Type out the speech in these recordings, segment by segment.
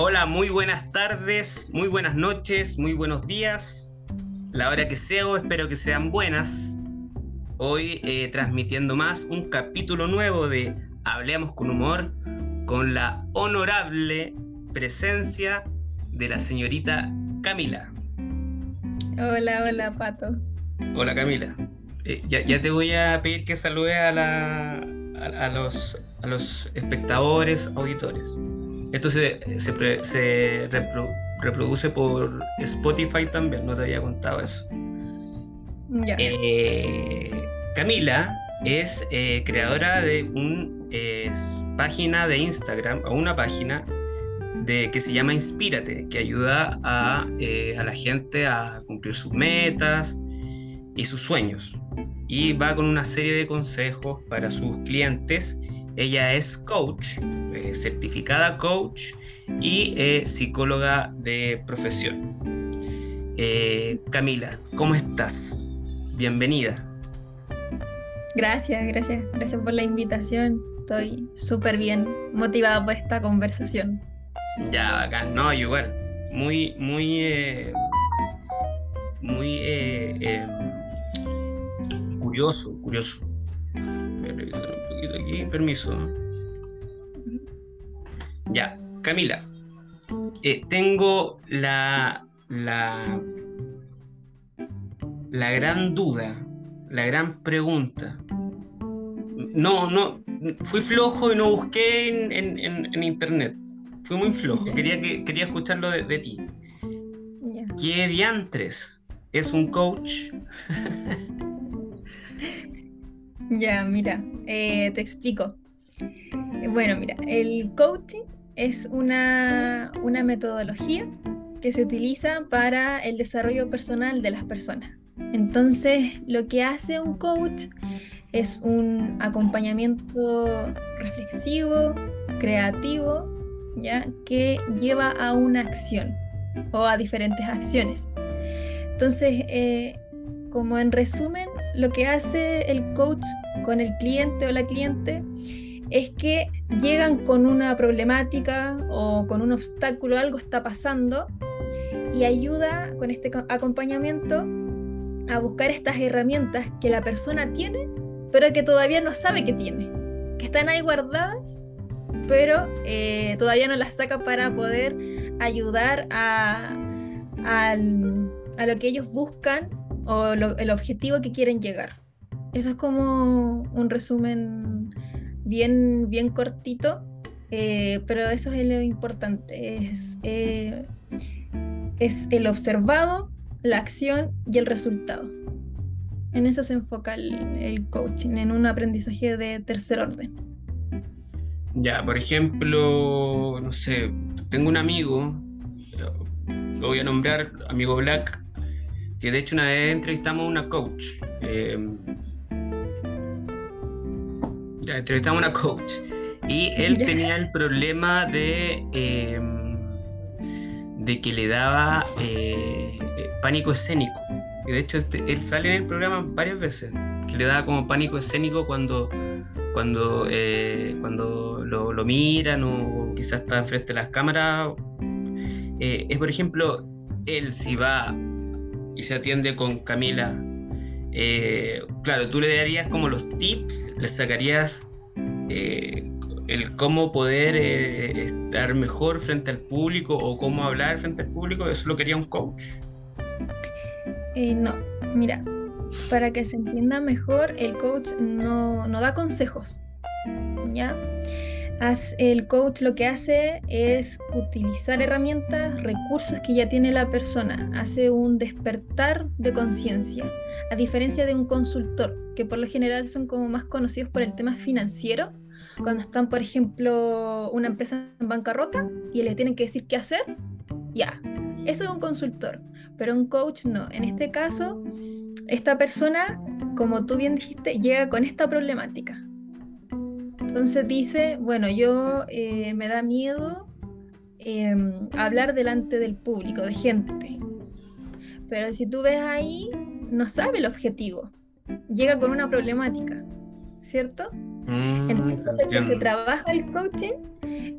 Hola, muy buenas tardes, muy buenas noches, muy buenos días. La hora que sea, o espero que sean buenas. Hoy eh, transmitiendo más un capítulo nuevo de Hablemos con Humor con la honorable presencia de la señorita Camila. Hola, hola, Pato. Hola, Camila. Eh, ya, te voy a pedir que saludes a, la, a, los, a los espectadores, auditores. Esto se, se, reproduce por Spotify también, no te había contado eso. Eh, Camila es eh, creadora de una página de Instagram, o una página de, que se llama Inspírate, que ayuda a, eh, a la gente a cumplir sus metas y sus sueños. Y va con una serie de consejos para sus clientes ella es coach, eh, certificada coach y eh, psicóloga de profesión. Eh, Camila, ¿cómo estás? Bienvenida. Gracias, gracias. Gracias por la invitación. Estoy súper bien motivada por esta conversación. Ya, acá, no, igual. Muy, muy, muy curioso, curioso aquí, permiso. Ya, Camila, eh, tengo la, la, la gran duda, la gran pregunta. No, no, fui flojo y no busqué en, internet. Fui muy flojo, quería, que, quería escucharlo de, ti. ¿Qué diantres es un coach? Ya, mira, eh, te explico. Bueno, mira, el coaching es una, una metodología que se utiliza para el desarrollo personal de las personas. Entonces, lo que hace un coach es un acompañamiento reflexivo, creativo, ¿ya? que lleva a una acción o a diferentes acciones. Entonces, eh, como en resumen, lo que hace el coach con el cliente o la cliente es que llegan con una problemática o con un obstáculo, algo está pasando y ayuda con este acompañamiento a buscar estas herramientas que la persona tiene, pero que todavía no sabe que tiene, que están ahí guardadas, pero eh, todavía no las saca para poder ayudar a, a lo que ellos buscan o el objetivo que quieren llegar. Eso es como un resumen bien, bien cortito, eh, pero eso es lo importante, es, eh, es el observado, la acción y el resultado. En eso se enfoca el, coaching, en un aprendizaje de tercer orden. Ya, por ejemplo, no sé, tengo un amigo, lo voy a nombrar, amigo Black, que de hecho una vez entrevistamos a una coach. Eh, entrevistamos a una coach. Y él tenía el problema de, em, de que le daba eh, pánico escénico. Y de hecho este, él sale en el programa varias veces, que le daba como pánico escénico cuando, cuando, eh, cuando lo, lo, miran o quizás está enfrente de las cámaras. es por ejemplo, él si va y se atiende con Camila, eh, claro, tú le darías como los tips, le sacarías eh, el cómo poder eh, estar mejor frente al público o cómo hablar frente al público, eso lo quería un coach. no, mira, para que se entienda mejor, el coach no, no da consejos, ¿ya? El coach lo que hace es utilizar herramientas, recursos que ya tiene la persona, hace un despertar de conciencia, a diferencia de un consultor, que por lo general son como más conocidos por el tema financiero, cuando están, por ejemplo, una empresa en bancarrota y les tienen que decir qué hacer, ya, eso es un consultor, pero un coach no. En este caso, esta persona, como tú bien dijiste, llega con esta problemática entonces dice, bueno, yo eh, me da miedo em, hablar delante del público, de gente. Pero si tú ves ahí, no sabe el objetivo. Llega con una problemática, ¿cierto? Mm, Entonces lo que se trabaja el coaching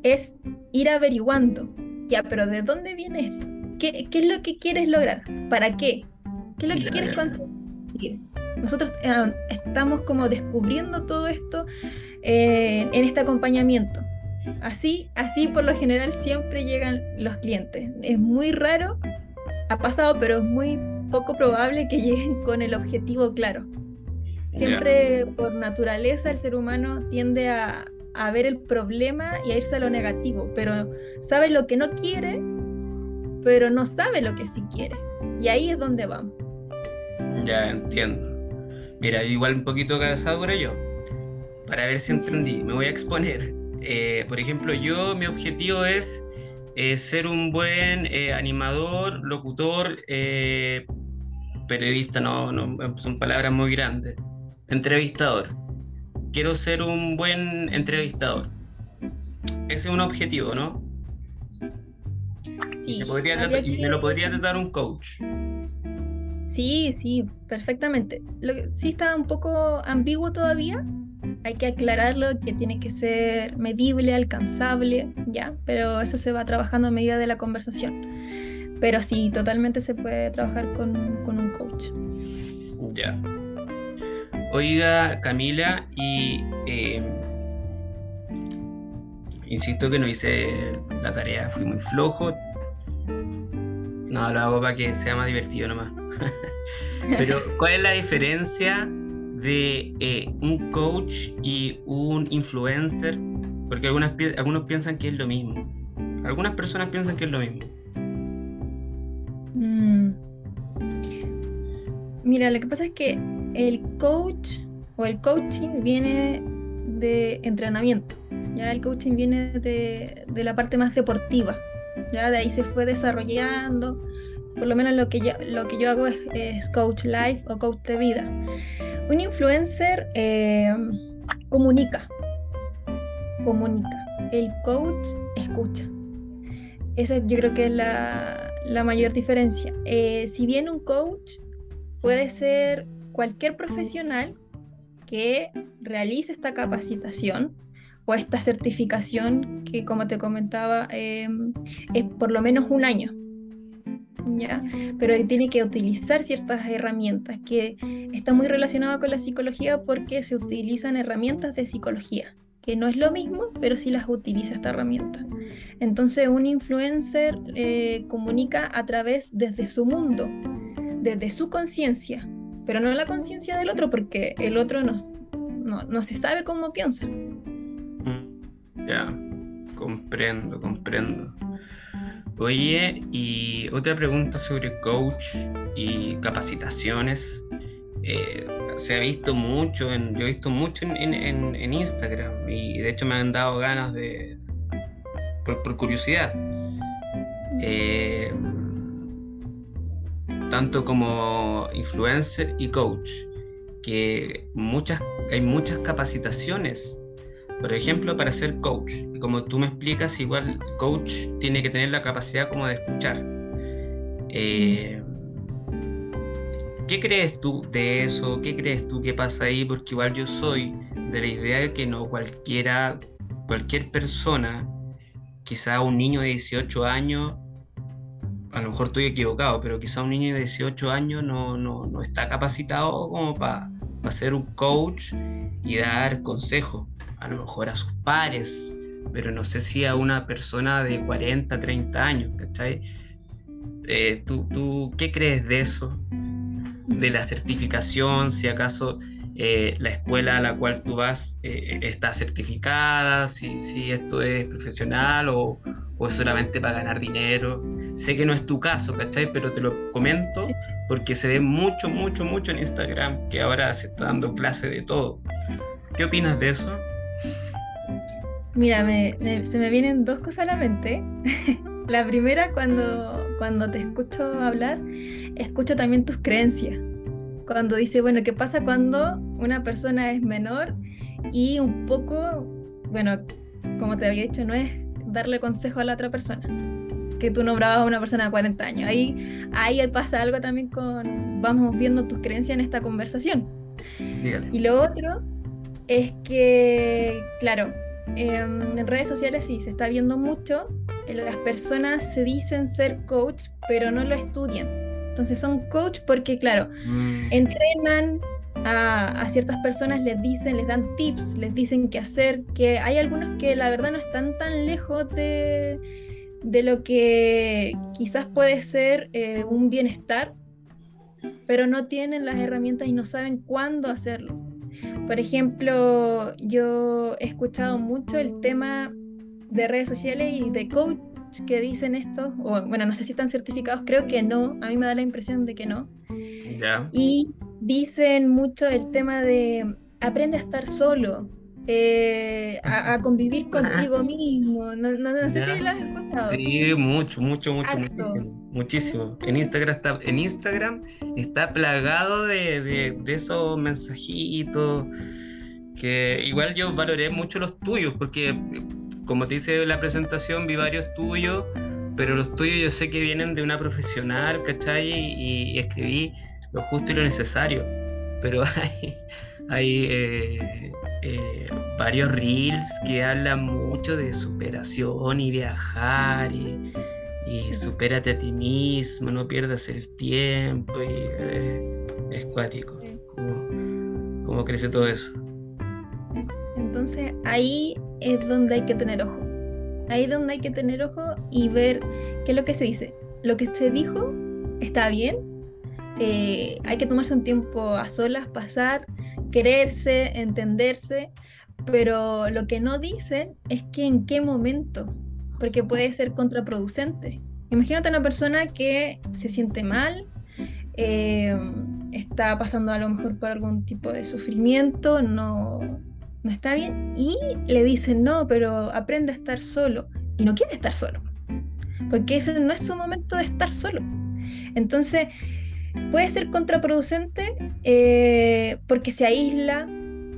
es ir averiguando ya, pero ¿de dónde viene esto? ¿Qué, qué es lo que quieres lograr? ¿Para qué? ¿Qué es lo que quieres conseguir? Nosotros eh, estamos como descubriendo todo esto eh, en este acompañamiento. Así, así por lo general siempre llegan los clientes. Es muy raro, ha pasado, pero es muy poco probable que lleguen con el objetivo claro. Siempre por naturaleza el ser humano tiende a, a, ver el problema y a irse a lo negativo, pero sabe lo que no quiere, pero no sabe lo que sí quiere. Y ahí es donde vamos. Ya entiendo. Mira, igual un poquito cabezadura yo, para ver si entendí. Me voy a exponer. Eh, por ejemplo, yo, mi objetivo es eh, ser un buen eh, animador, locutor, periodista, no, no, son palabras muy grandes. Entrevistador. Quiero ser un buen entrevistador. Ese es un objetivo, ¿no? Sí. me lo podría tratar un coach. Sí, sí, perfectamente. Lo que sí está un poco ambiguo todavía. Hay que aclararlo que tiene que ser medible, alcanzable, ya, pero eso se va trabajando a medida de la conversación. Pero sí, totalmente se puede trabajar con, un coach. Ya. Oiga, Camila, y eh, insisto que no hice la tarea, fui muy flojo. No, lo hago para que sea más divertido nomás. Pero, ¿cuál es la diferencia de eh, un coach y un influencer? Porque algunas, algunos piensan que es lo mismo. Algunas personas piensan que es lo mismo. Mm. Mira, lo que pasa es que el coach o el coaching viene de entrenamiento. Ya el coaching viene de, de la parte más deportiva. Ya de ahí se fue desarrollando por lo menos lo que yo, lo que yo hago es, coach life o coach de vida. Un influencer eh, comunica, comunica. El coach escucha. Esa yo creo que es la, mayor diferencia. Eh, si bien un coach puede ser cualquier profesional que realice esta capacitación o esta certificación que como te comentaba eh, es por lo menos un año ¿ya? Pero tiene que utilizar ciertas herramientas que está muy relacionado con la psicología porque se utilizan herramientas de psicología, que no es lo mismo, pero sí las utiliza esta herramienta. Entonces un influencer eh, comunica a través desde su mundo, desde su conciencia, pero no la conciencia del otro porque el otro no, no, no se sabe cómo piensa. Ya, comprendo, comprendo. Oye, y otra pregunta sobre coach y capacitaciones. Eh, se ha visto mucho, en, yo he visto mucho en, Instagram y de hecho me han dado ganas de, por, curiosidad, eh, tanto como influencer y coach, que muchas, hay muchas capacitaciones por ejemplo, para ser coach, como tú me explicas, igual coach tiene que tener la capacidad como de escuchar. Eh, ¿Qué crees tú de eso? ¿Qué crees tú que pasa ahí? Porque igual yo soy de la idea de que no cualquiera, cualquier persona, quizá un niño de 18 años, a lo mejor estoy equivocado, pero quizá un niño de 18 años no, no, está capacitado como para ser un coach y dar consejos a lo mejor a sus pares, pero no sé si a una persona de 40, 30 años, ¿cachai? Eh, ¿tú, ¿tú, qué crees de eso? De la certificación, si acaso eh, la escuela a la cual tú vas eh, está certificada, si, si, esto es profesional o, o, es solamente para ganar dinero. Sé que no es tu caso, ¿cachai? Pero te lo comento porque se ve mucho, mucho, mucho en Instagram que ahora se está dando clase de todo. ¿Qué opinas de eso? Mira, se me vienen dos cosas a la mente. la primera, cuando, cuando te escucho hablar, escucho también tus creencias. Cuando dice, bueno, ¿qué pasa cuando una persona es menor y un poco, bueno, como te había dicho, no es darle consejo a la otra persona? Que tú nombrabas a una persona de 40 años. Ahí, ahí pasa algo también con, vamos viendo tus creencias en esta conversación. Y lo otro es que, claro, Em, en redes sociales sí se está viendo mucho las personas se dicen ser coach, pero no lo estudian. Entonces son coach porque, claro, mm. entrenan a, ciertas personas, les dicen, les dan tips, les dicen qué hacer, que hay algunos que la verdad no están tan lejos de, de lo que quizás puede ser eh, un bienestar, pero no tienen las herramientas y no saben cuándo hacerlo. Por ejemplo, yo he escuchado mucho el tema de redes sociales y de coach que dicen esto, o bueno, no sé si están certificados, creo que no, a mí me da la impresión de que no. Y dicen mucho el tema de aprende a estar solo, eh, a, convivir contigo mismo. No, sé si lo has escuchado. Sí, mucho, mucho, mucho, muchísimo. Muchísimo. En Instagram está, en Instagram está plagado de, de esos mensajitos que igual yo valoré mucho los tuyos, porque como te dice la presentación, vi varios tuyos, pero los tuyos yo sé que vienen de una profesional, ¿cachai? Y, escribí lo justo y lo necesario. Pero hay, hay eh, eh, varios reels que hablan mucho de superación y viajar y, y supérate a ti mismo, no pierdas el tiempo y eh, es cuático. ¿Cómo crece todo eso? Entonces ahí es donde hay que tener ojo. Ahí es donde hay que tener ojo y ver qué es lo que se dice. Lo que se dijo está bien. Eh, hay que tomarse un tiempo a solas, pasar, quererse, entenderse, pero lo que no dicen es que en qué momento, porque puede ser contraproducente. Imagínate una persona que se siente mal, eh, está pasando a lo mejor por algún tipo de sufrimiento, no, no está bien. Y le dicen, no, pero aprende a estar solo. Y no quiere estar solo. Porque ese no es su momento de estar solo. Entonces, puede ser contraproducente eh, porque se aísla,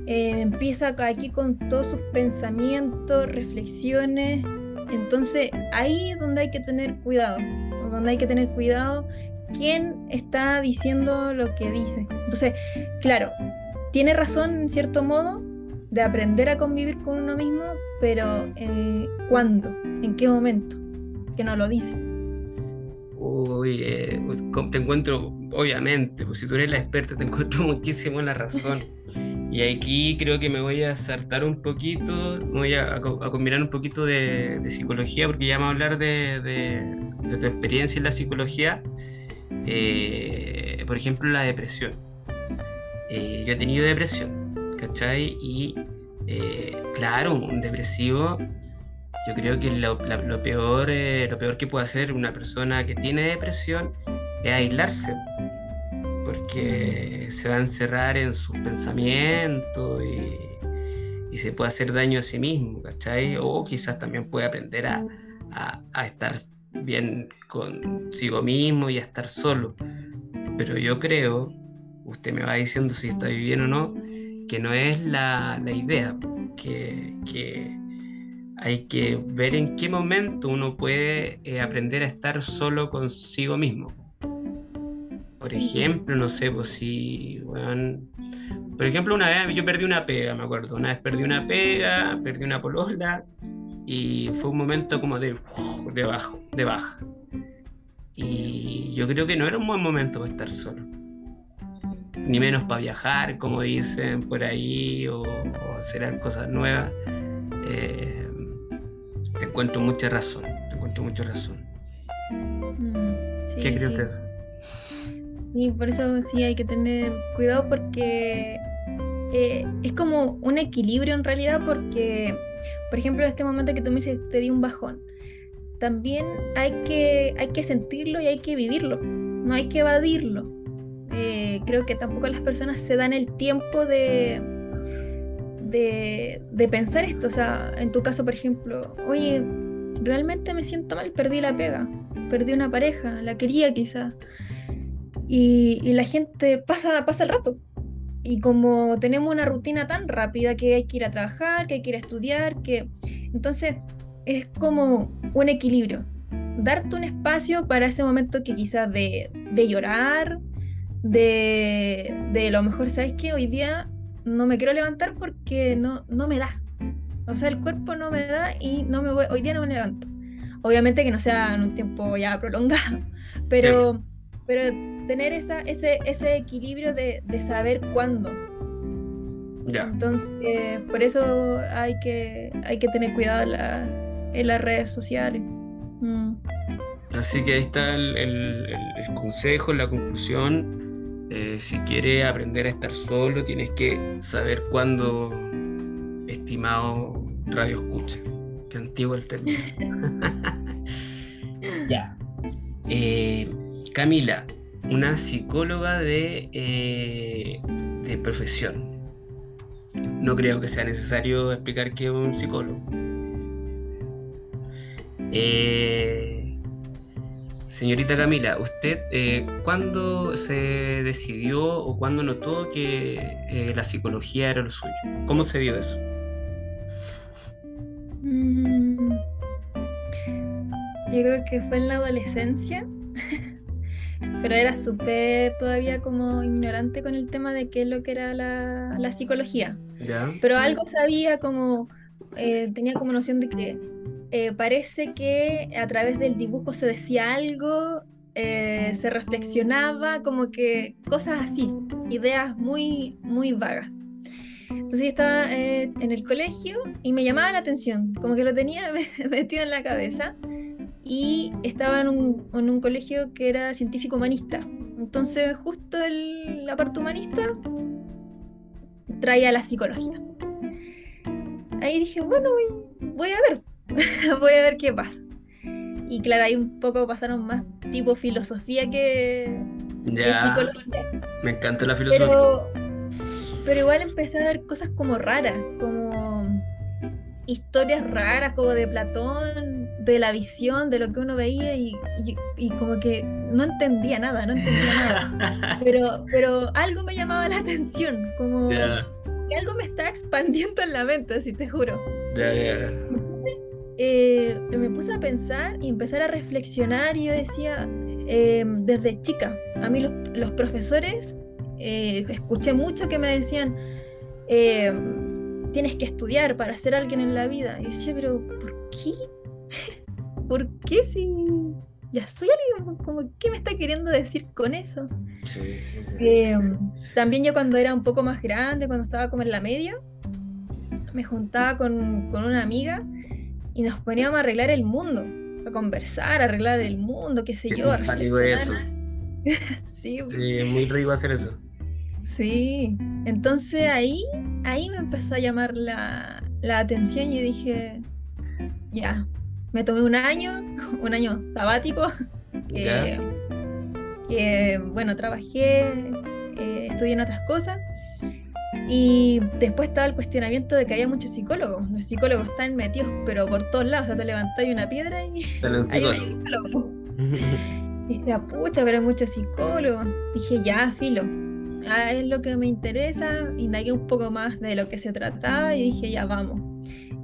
eh, empieza aquí con todos sus pensamientos, reflexiones. Entonces, ahí es donde hay que tener cuidado. Donde hay que tener cuidado quién está diciendo lo que dice. Entonces, claro, tiene razón en cierto modo, de aprender a convivir con uno mismo, pero eh, ¿cuándo? ¿En qué momento? Que no lo dice. Uy, eh, te encuentro, obviamente, pues si tú eres la experta, te encuentro muchísimo en la razón. Y aquí creo que me voy a saltar un poquito, voy a, combinar un poquito de, psicología, porque ya vamos a hablar de, tu experiencia en la psicología. Eh, por ejemplo, la depresión. yo he tenido depresión ¿cachai? Y eh, claro, un depresivo, yo creo que lo, peor, eh, lo peor que puede hacer una persona que tiene depresión es aislarse, porque se va a encerrar en sus pensamientos y, se puede hacer daño a sí mismo, ¿cachai? O quizás también puede aprender a, a estar bien consigo mismo y a estar solo. Pero yo creo, usted me va diciendo si está bien o no, que no es la, idea, que, hay que ver en qué momento uno puede eh, aprender a estar solo consigo mismo. Por ejemplo, no sé, pues si, por ejemplo, una vez yo perdí una pega, me acuerdo, una vez perdí una pega, perdí una polola y fue un momento como de, de, bajo, de baja. Y yo creo que no era un buen momento para estar solo ni menos para viajar, como dicen por ahí, o, serán cosas nuevas. Eh, te encuentro mucha razón, te encuentro mucha razón. Mm, ¿Qué crees usted? Sí, por eso sí hay que tener cuidado porque eh, es como un equilibrio en realidad porque, por ejemplo, en este momento que tú me dices te di un bajón, también hay que, hay que sentirlo y hay que vivirlo, no hay que evadirlo eh, creo que tampoco las personas se dan el tiempo de, de, pensar esto. O sea, en tu caso, por ejemplo, oye, realmente me siento mal, perdí la pega, perdí una pareja, la quería quizá. Y, la gente pasa, pasa el rato. Y como tenemos una rutina tan rápida que hay que ir a trabajar, que hay que ir a estudiar, que entonces es como un equilibrio. Darte un espacio para ese momento que quizás de, de llorar, de, de lo mejor, ¿sabes qué? Hoy día no me quiero levantar porque no, no me da. O sea, el cuerpo no me da y no me voy, hoy día no me levanto. Obviamente que no sea en un tiempo ya prolongado, pero, pero tener esa, ese, ese equilibrio de, de saber cuándo. Ya. Entonces, por eso hay que, hay que tener cuidado en, la- en las redes sociales. Mm. Así que ahí está el, el- el- el consejo, la conclusión. Eh, si quieres aprender a estar solo, tienes que saber cuándo, estimado radio escucha. Qué antiguo el término. ya. Eh, Camila, una psicóloga de, eh, de profesión. No creo que sea necesario explicar qué es un psicólogo. Eh, señorita Camila, ¿usted eh, cuándo se decidió o cuándo notó que eh, la psicología era lo suyo? ¿Cómo se vio eso? Mm, Yo creo que fue en la adolescencia, pero era súper todavía como ignorante con el tema de qué es lo que era la, la psicología. Pero algo sabía como, eh, tenía como noción de que eh, parece que a través del dibujo se decía algo, eh, se reflexionaba, como que cosas así, ideas muy, muy vagas. Entonces yo estaba eh, en el colegio y me llamaba la atención, como que lo tenía metido en la cabeza y estaba en un, en un colegio que era científico humanista. Entonces justo el- la parte humanista traía la psicología. Ahí dije, bueno, voy, voy a ver, voy a ver qué pasa. Y claro, ahí un poco pasaron más tipo filosofía que, que Ya, psicología. me encanta la filosofía. Pero, pero igual empecé a ver cosas como raras, como historias raras, como de Platón, de la visión, de lo que uno veía y, y- y como que no entendía nada, no entendía nada. Pero, pero algo me llamaba la atención, como que algo me está expandiendo en la mente, si te juro. Entonces, eh, me puse a pensar y empezar a reflexionar y yo decía, eh, desde chica, a mí los, los profesores, eh, escuché mucho que me decían, eh, tienes que estudiar para ser alguien en la vida. Y yo decía, pero ¿por qué? ¿Por qué si ya soy alguien? Como, ¿Qué me está queriendo decir con eso? Sí, sí, sí. Eh, también yo cuando era un poco más grande, cuando estaba como en la media, me juntaba con, con una amiga y nos poníamos a arreglar el mundo, a conversar, a arreglar el mundo, qué sé Qué yo. simpático eso. Sí, Sí, es muy rico hacer eso. sí. Entonces ahí, ahí me empezó a llamar la, la atención y dije, ya, me tomé un año, un año sabático, que, Ya. que, bueno, trabajé, eh, estudié en otras cosas. Y después estaba el cuestionamiento de que había muchos psicólogos. Los psicólogos están metidos, pero por todos lados. O sea, te levantas una piedra y hay un psicólogo. psicólogo. Y decía, pucha, pero hay muchos psicólogos. Dije, ya, filo. Ah, es lo que me interesa. Indagué un poco más de lo que se trataba y dije, ya, vamos.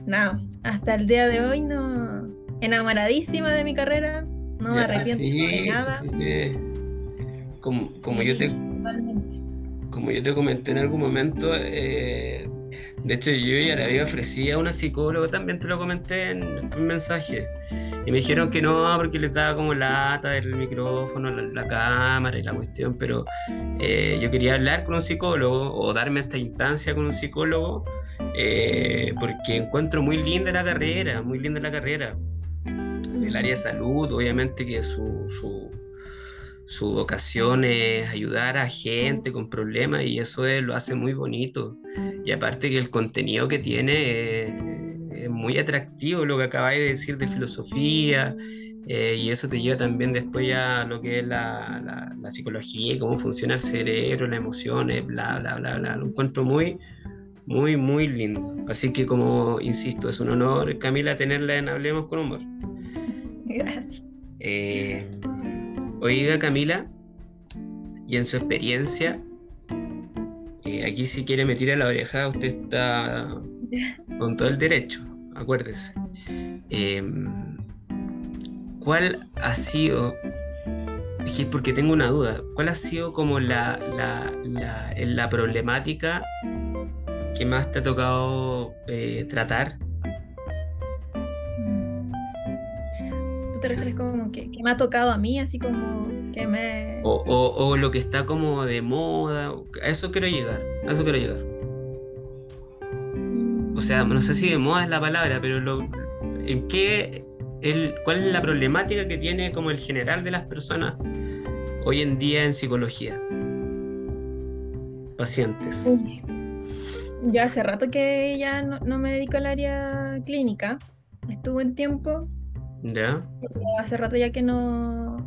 Nada, hasta el día de hoy no. Enamoradísima de mi carrera. No me arrepiento sí, de nada. sí, sí, sí. Como, como yo te, Totalmente. como yo te comenté en algún momento, eh, de hecho yo ya le había ofrecido a una psicóloga, también te lo comenté en un mensaje, y me dijeron que no, porque les daba como lata el micrófono, la, la cámara y la cuestión, pero eh, yo quería hablar con un psicólogo o darme esta instancia con un psicólogo, eh, porque encuentro muy linda la carrera, muy linda la carrera. El área de salud, obviamente que su, su, su vocación es ayudar a gente con problemas y eso es- lo hace muy bonito. Y aparte que el contenido que tiene es, es muy atractivo, lo que acabáis de decir de filosofía, eh, y eso te lleva también después a lo que es la, la- la psicología y cómo funciona el cerebro, las emociones, bla, bla, bla, bla. Lo encuentro muy, muy, muy lindo. Así que como insisto, es un honor, Camila, tenerla en Hablemos con Humor. Gracias. Eh, oiga, Camila, y en su experiencia, eh, aquí si quiere me tira la oreja, usted está con todo el derecho, acuérdese. Eh, ¿Cuál ha sido, es que es porque tengo una duda, cuál ha sido como la, la, la, la problemática que más te ha tocado tratar? ¿Tú te refieres como que, me ha tocado a mí, así como que me... O, o, lo que está como de moda, a eso quiero llegar, a eso quiero llegar. O sea, no sé si de moda es la palabra, pero lo, ¿en qué, el, cuál es la problemática que tiene como el general de las personas hoy en día en psicología? Pacientes. Ya hace rato que ya no, no me dedico al área clínica. Estuve en tiempo ¿Ya? hace rato ya que no,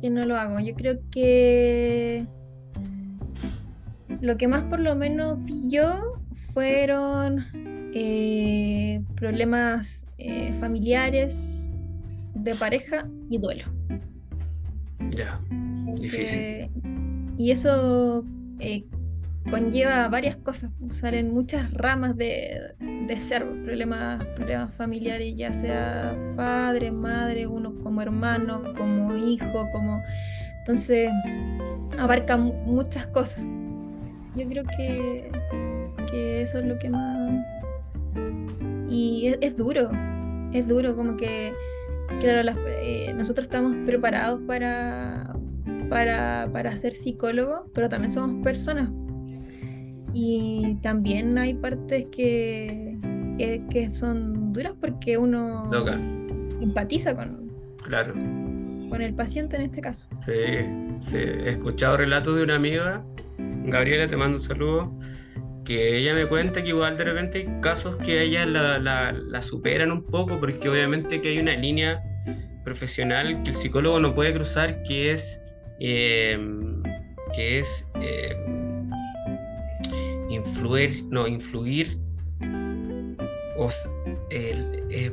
que no lo hago. Yo creo que lo que más por lo menos vi yo fueron eh, problemas eh, familiares, de pareja y duelo. Ya, difícil. y eso eh, conlleva varias cosas, salen muchas ramas de, ser, problemas, problemas familiares, ya sea padre, madre, uno como hermano, como hijo, como... Entonces, abarca muchas cosas. Yo creo que, que eso es lo que más... Y es, duro, es duro, como que, claro, eh, nosotros estamos preparados para, para, para ser psicólogos, pero también somos personas y también hay partes que, que, son duras porque uno empatiza con, claro. con el paciente en este caso. Sí, sí, he escuchado relatos de una amiga, Gabriela, te mando un saludo, que ella me cuenta que igual de repente hay casos que ella la, la, superan un poco porque obviamente que hay una línea profesional que el psicólogo no puede cruzar que es eh, que es eh, influir, no, influir o eh,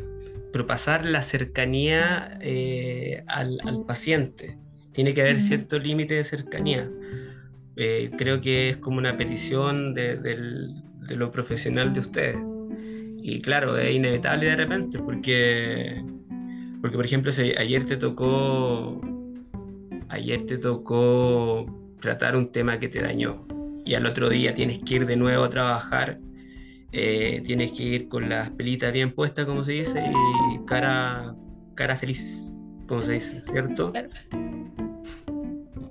propasar la cercanía eh, al, paciente. Tiene que haber cierto límite de cercanía. Eh, creo que es como una petición de, de, lo profesional de ustedes. Y claro, es inevitable de repente, porque, porque por ejemplo, si ayer te tocó, ayer te tocó tratar un tema que te dañó, y al otro día tienes que ir de nuevo a trabajar, eh, tienes que ir con las pelitas bien puestas, como se dice, y cara, cara feliz, como se dice, ¿cierto? Claro.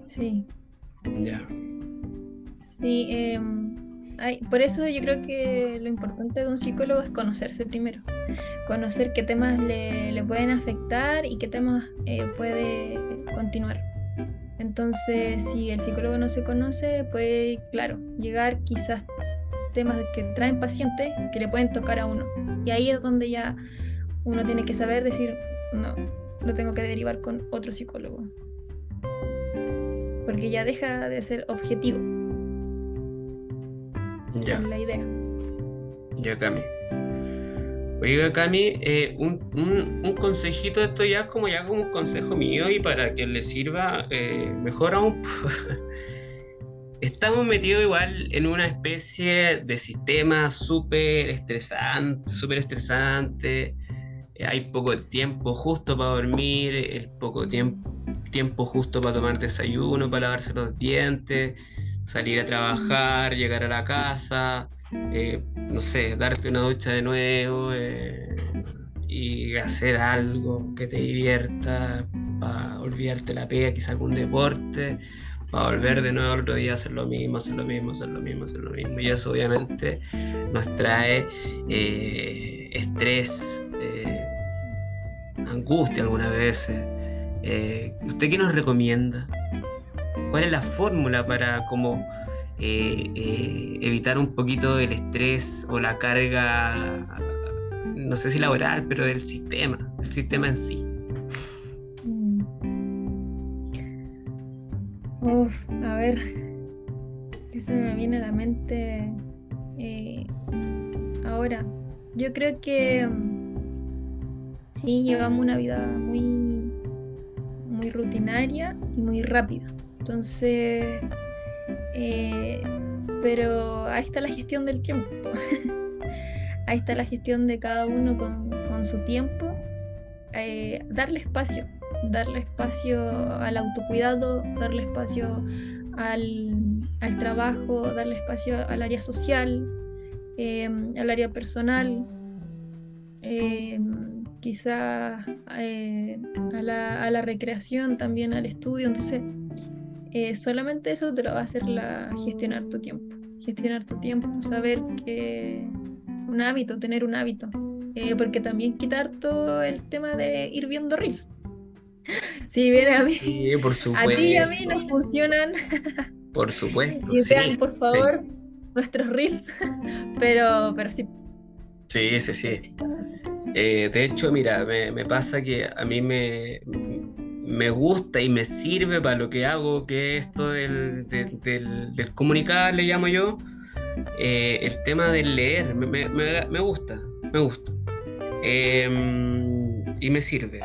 Sí. Ya. Sí, em, por eso yo creo que lo importante de un psicólogo es conocerse primero, conocer qué temas le, le pueden afectar y qué temas eh, puede continuar. Entonces, si el psicólogo no se conoce, puede, claro, llegar quizás temas que traen pacientes que le pueden tocar a uno. Y ahí es donde ya uno tiene que saber decir, no, lo tengo que derivar con otro psicólogo. Porque ya deja de ser objetivo. Ya. Es la idea. Ya cambia. Oiga, Cami, eh, un, un, consejito, esto ya como ya como un consejo mío y para que le sirva eh, mejor aún. Estamos metidos igual en una especie de sistema súper estresante, súper estresante. Eh, hay poco tiempo justo para dormir, el poco tiempo justo para tomar desayuno, para lavarse los dientes, salir a trabajar, llegar a la casa. Eh, no sé, darte una ducha de nuevo eh, y hacer algo que te divierta, para olvidarte la pega, quizá algún deporte, para volver de nuevo otro día a hacer lo mismo, hacer lo mismo, hacer lo mismo, hacer lo mismo. Y eso obviamente nos trae eh, estrés, angustia algunas veces. ¿Usted qué nos recomienda? ¿Cuál es la fórmula para como eh, eh, evitar un poquito el estrés o la carga, no sé si laboral, pero del sistema, del sistema en sí. Mm. Uf, a ver, ¿qué se me viene a la mente eh, ahora? Yo creo que sí, llevamos una vida muy, muy rutinaria y muy rápida. Entonces, eh, pero ahí está la gestión del tiempo. ahí está la gestión de cada uno con, su tiempo. Eh, darle espacio, darle espacio al autocuidado, darle espacio al, trabajo, darle espacio al área social, em, al área personal. Em, eh, a, la, recreación, también al estudio. Entonces, eh, solamente eso te lo va a hacer la, gestionar tu tiempo. Gestionar tu tiempo, saber que un hábito, tener un hábito. Eh, porque también quitar todo el tema de ir viendo reels. Si viene a mí, por a ti y a mí nos funcionan. Por supuesto. y sean, por favor, nuestros reels. pero, pero sí. Sí, sí, sí. Eh, de hecho, mira, me, pasa que a mí me, me gusta y me sirve para lo que hago, que es esto del, del, comunicar, le llamo yo, eh, el tema del leer, me, me, gusta, me gusta. Em, y me sirve.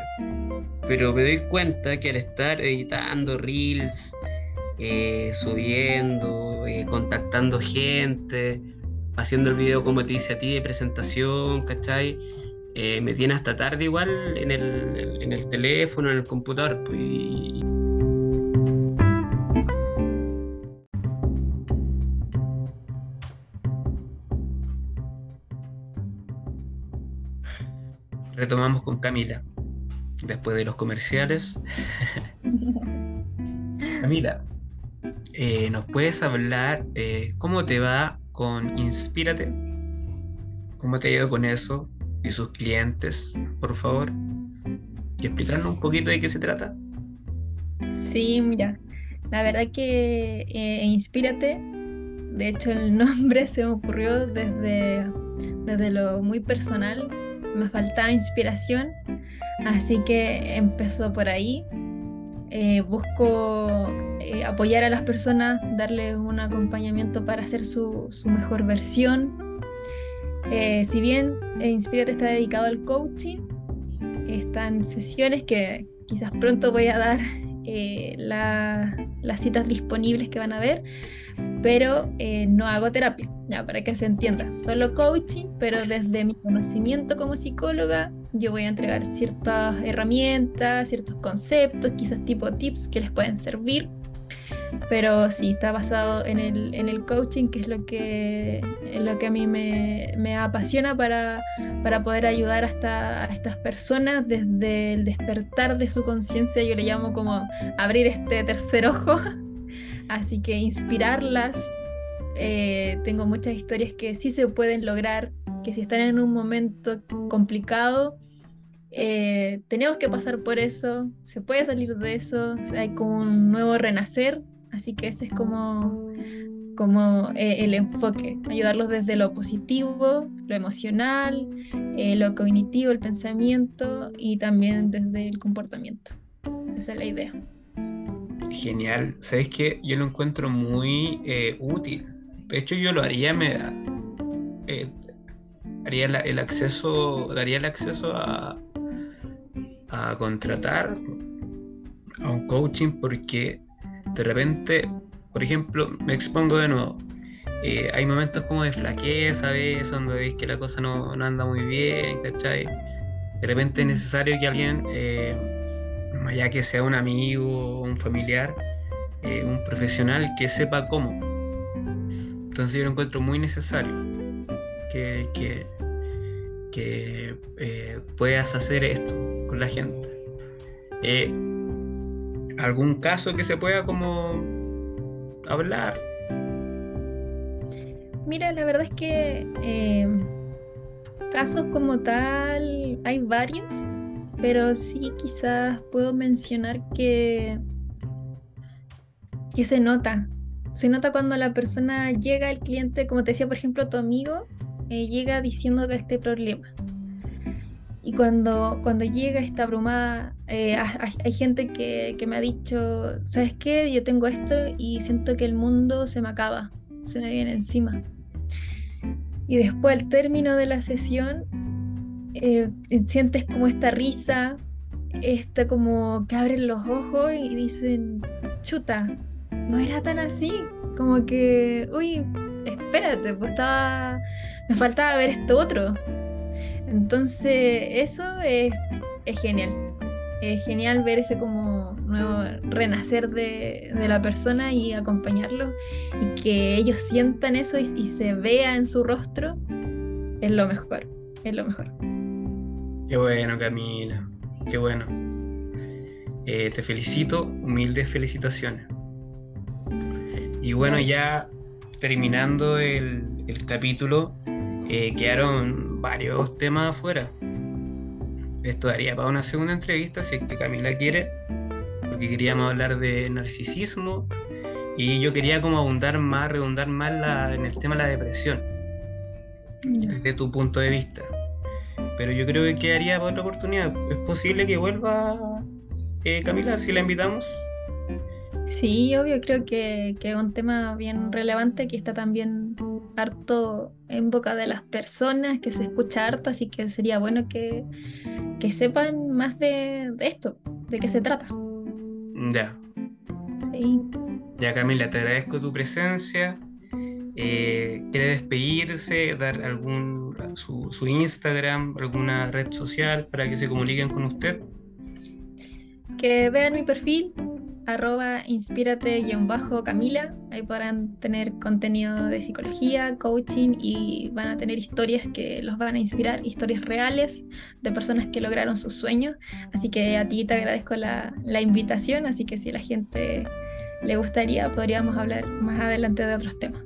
Pero me doy cuenta que al estar editando reels, eh, subiendo, contactando gente, haciendo el video como te dice a ti de presentación, ¿cachai? Eh, me tiene hasta tarde igual en el, en el teléfono, en el computador. Pues, Retomamos con Camila, después de los comerciales. Camila, eh, ¿nos puedes hablar eh, cómo te va con Inspírate? ¿Cómo te ha ido con eso? Y sus clientes, por favor, y explicarnos un poquito de qué se trata. Sí, mira, la verdad que eh, Inspírate, de hecho el nombre se me ocurrió desde, desde lo muy personal, me faltaba inspiración, así que empezó por ahí. Eh, busco eh, apoyar a las personas, darles un acompañamiento para hacer su, su mejor versión, eh, si bien eh, Inspirate está dedicado al coaching, están sesiones que quizás pronto voy a dar eh, las citas disponibles que van a ver, pero no hago terapia, ya para que se entienda, solo coaching, pero desde mi conocimiento como psicóloga yo voy a entregar ciertas herramientas, ciertos conceptos, quizás tipo tips que les pueden servir pero sí, está basado en el, en el coaching, que es lo que, lo que a mí me, me apasiona para, para, poder ayudar a, a, estas personas desde el despertar de su conciencia, yo le llamo como abrir este tercer ojo, así que inspirarlas. Eh, tengo muchas historias que sí se pueden lograr, que si están en un momento complicado, eh, tenemos que pasar por eso, se puede salir de eso, hay como un nuevo renacer Así que ese es como, como eh, el enfoque, ayudarlos desde lo positivo, lo emocional, eh, lo cognitivo, el pensamiento y también desde el comportamiento. Esa es la idea. Genial. ¿Sabes qué? Yo lo encuentro muy eh, útil. De hecho, yo lo haría, me haría el acceso, daría el acceso a, a contratar a un coaching porque de repente, por ejemplo, me expongo de nuevo. Eh, hay momentos como de flaqueza a veces, donde veis que la cosa no, anda muy bien, ¿cachai? De repente es necesario que alguien, eh, ya que sea un amigo, un familiar, eh, un profesional que sepa cómo. Entonces yo lo encuentro muy necesario que, que, que eh, puedas hacer esto con la gente algún caso que se pueda como hablar. Mira, la verdad es que em, casos como tal hay varios, pero sí quizás puedo mencionar que, que se nota. Se nota cuando la persona llega, el cliente, como te decía, por ejemplo, tu amigo, eh, llega diciendo que este problema y cuando, cuando llega esta abrumada, eh, hay, gente que, me ha dicho, ¿sabes qué? Yo tengo esto y siento que el mundo se me acaba, se me viene encima. Y después al término de la sesión, eh, sientes como esta risa, esta como que abren los ojos y dicen, chuta, no era tan así, como que, uy, espérate, pues estaba, me faltaba ver esto otro. Entonces, eso es, genial. Es genial ver ese como nuevo renacer de, la persona y acompañarlo y que ellos sientan eso y, se vea en su rostro, es lo mejor, es lo mejor. Qué bueno, Camila. Qué bueno. Eh, te felicito, humildes felicitaciones. Y bueno, ya terminando el, capítulo, eh, quedaron varios temas afuera. Esto daría para una segunda entrevista si es que Camila quiere, porque queríamos hablar de narcisismo y yo quería como abundar más, redundar más en el tema de la depresión, desde tu punto de vista. Pero yo creo que quedaría para otra oportunidad. ¿Es posible que vuelva eh, Camila si la invitamos? Sí, obvio, creo que, que, es un tema bien relevante que está también harto en boca de las personas, que se escucha harto, así que sería bueno que, que sepan más de, esto, de qué se trata. Ya. Sí. Ya Camila, te agradezco tu presencia. Eh, ¿Quiere despedirse, dar algún su, su Instagram, alguna red social para que se comuniquen con usted? Que vean mi perfil, arroba inspírate-camila. Ahí podrán tener contenido de psicología, coaching y van a tener historias que los van a inspirar, historias reales de personas que lograron sus sueños. Así que a ti te agradezco la, la invitación, así que si la gente le gustaría, podríamos hablar más adelante de otros temas.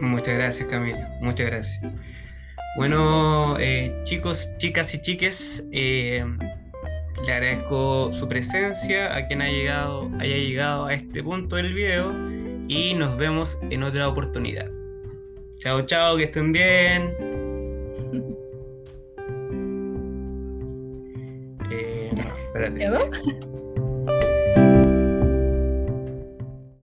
Muchas gracias Camila, muchas gracias. Bueno, eh, chicos, chicas y chiques, eh, le agradezco su presencia a quien ha llegado, haya llegado a este punto del video y nos vemos en otra oportunidad. Chao, chao, que estén bien. Eh, no, espérate.